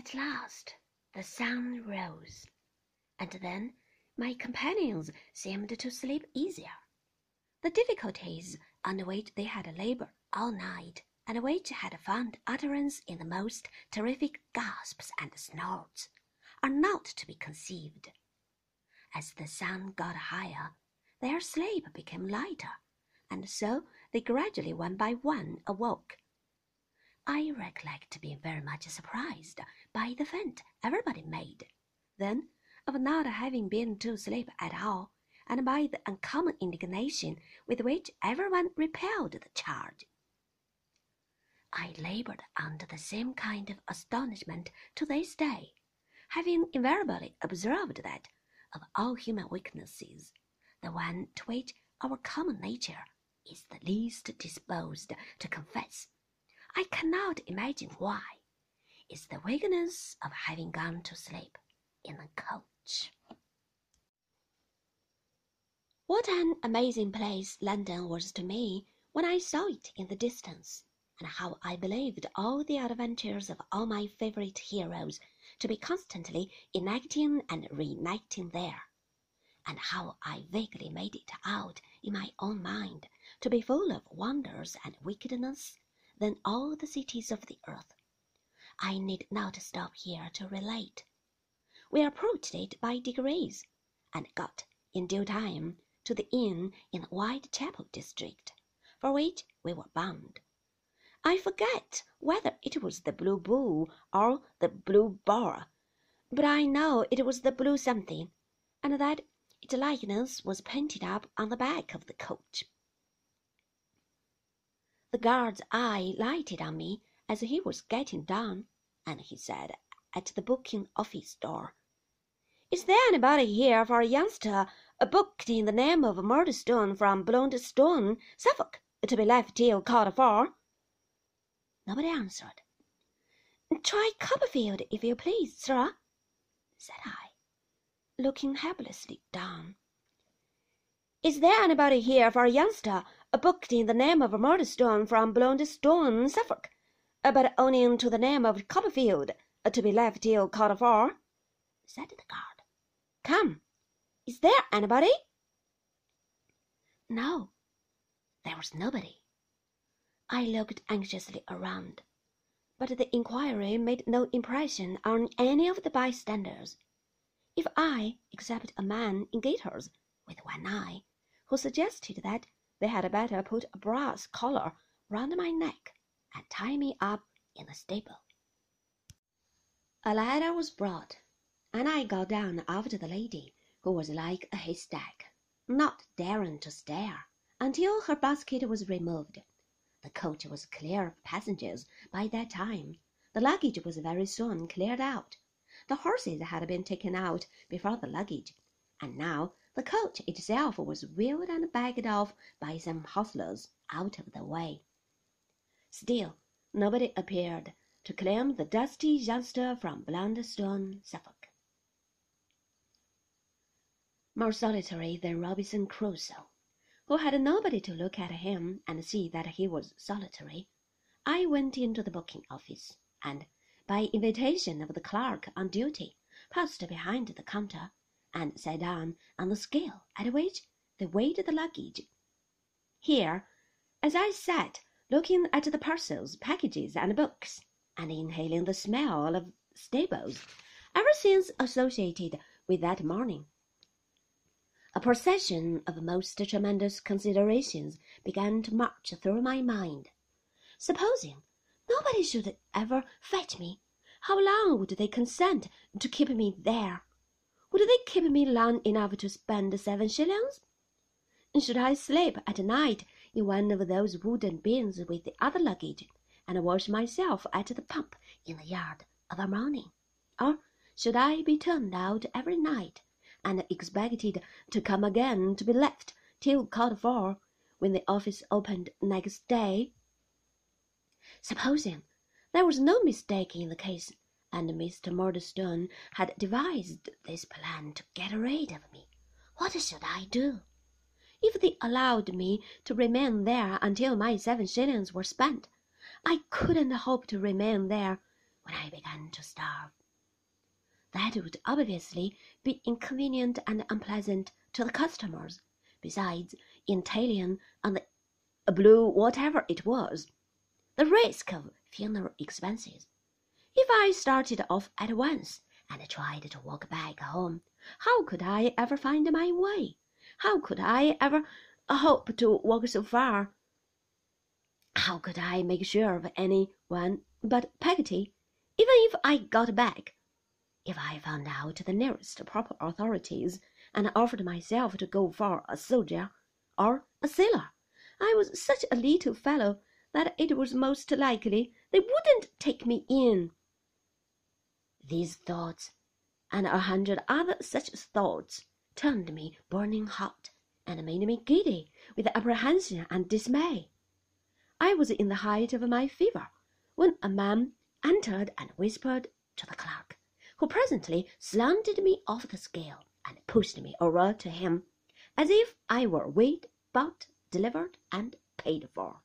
At last the sun rose, and then my companions seemed to sleep easier. The difficulties under which they had labored all night, and which had found utterance in the most terrific gasps and snorts, are not to be conceived. As the sun got higher, their sleep became lighter, and so they gradually one by one awoke. I recollect being very much surprised by the feint everybody made, then of not having been to sleep at all, and by the uncommon indignation with which everyone repelled the charge. I labored under the same kind of astonishment to this day, having invariably observed that, of all human weaknesses, the one to which our common nature is the least disposed to confess, I cannot imagine why. It's the weakness of having gone to sleep in a coach. What an amazing place London was to me when I saw it in the distance, and how I believed all the adventures of all my favorite heroes to be constantly enacting and reenacting there, and how I vaguely made it out in my own mind to be full of wonders and wickedness than all the cities of the earth. I need not stop here to relate. We approached it by degrees, and got, in due time, to the inn in the Whitechapel district, for which we were bound. I forget whether it was the Blue Bull or the Blue Boar, but I know it was the Blue something, and that its likeness was painted up on the back of the coach. The guard's eye lighted on me as he was getting down, and he said at the booking office door, Is there anybody here for a youngster booked in the name of Murdstone from Blunderstone, Suffolk, to be left till called for. Nobody answered. Try Copperfield, if you please, sir, said I, looking helplessly down. Is there anybody here for a youngster booked in the name of Murdstone from Blunderstone, Suffolk, but owning to the name of Copperfield, uh, to be left till called for? said the guard. Come, is there anybody? No, there was nobody. I looked anxiously around, but the inquiry made no impression on any of the bystanders. If I, except a man in gaiters, with one eye, who suggested that they had better put a brass collar round my neck and tie me up in the stable. A ladder was brought, and I got down after the lady who was like a haystack, not daring to stare until her basket was removed. The coach was clear of passengers by that time. The luggage was very soon cleared out. The horses had been taken out before the luggage, and now the coach itself was wheeled and bagged off by some hostlers out of the way. Still, nobody appeared to claim the dusty youngster from Blunderstone, Suffolk. more solitary than Robinson Crusoe, who had nobody to look at him and see that he was solitary, I went into the booking office, and, by invitation of the clerk on duty, passed behind the counter, and sat down on the scale at which they weighed the luggage. Here, as I sat looking at the parcels, packages, and books, and inhaling the smell of stables, ever since associated with that morning, a procession of most tremendous considerations began to march through my mind. Supposing nobody should ever fetch me, how long would they consent to keep me there? Would they keep me long enough to spend seven shillings? Should I sleep at night in one of those wooden bins with the other luggage, and wash myself at the pump in the yard of a morning? Or should I be turned out every night and expected to come again to be left till called for when the office opened next day. Supposing there was no mistake in the case, and Mr. Murdstone had devised this plan to get rid of me, what should I do? If they allowed me to remain there until my seven shillings were spent, I couldn't hope to remain there when I began to starve. That would obviously be inconvenient and unpleasant to the customers, besides entailing on the blue whatever it was, the risk of funeral expenses. If I started off at once and tried to walk back home, how could I ever find my way? How could I ever hope to walk so far? How could I make sure of any one but Peggotty, even if I got back? If I found out the nearest proper authorities and offered myself to go for a soldier or a sailor, I was such a little fellow that it was most likely they wouldn't take me in. These thoughts and a hundred other such thoughts turned me burning hot and made me giddy with apprehension and dismay. I was in the height of my fever when a man entered and whispered to the clerk who presently slanted me off the scale and pushed me over to him as if I were weighed, bought, delivered, and paid for.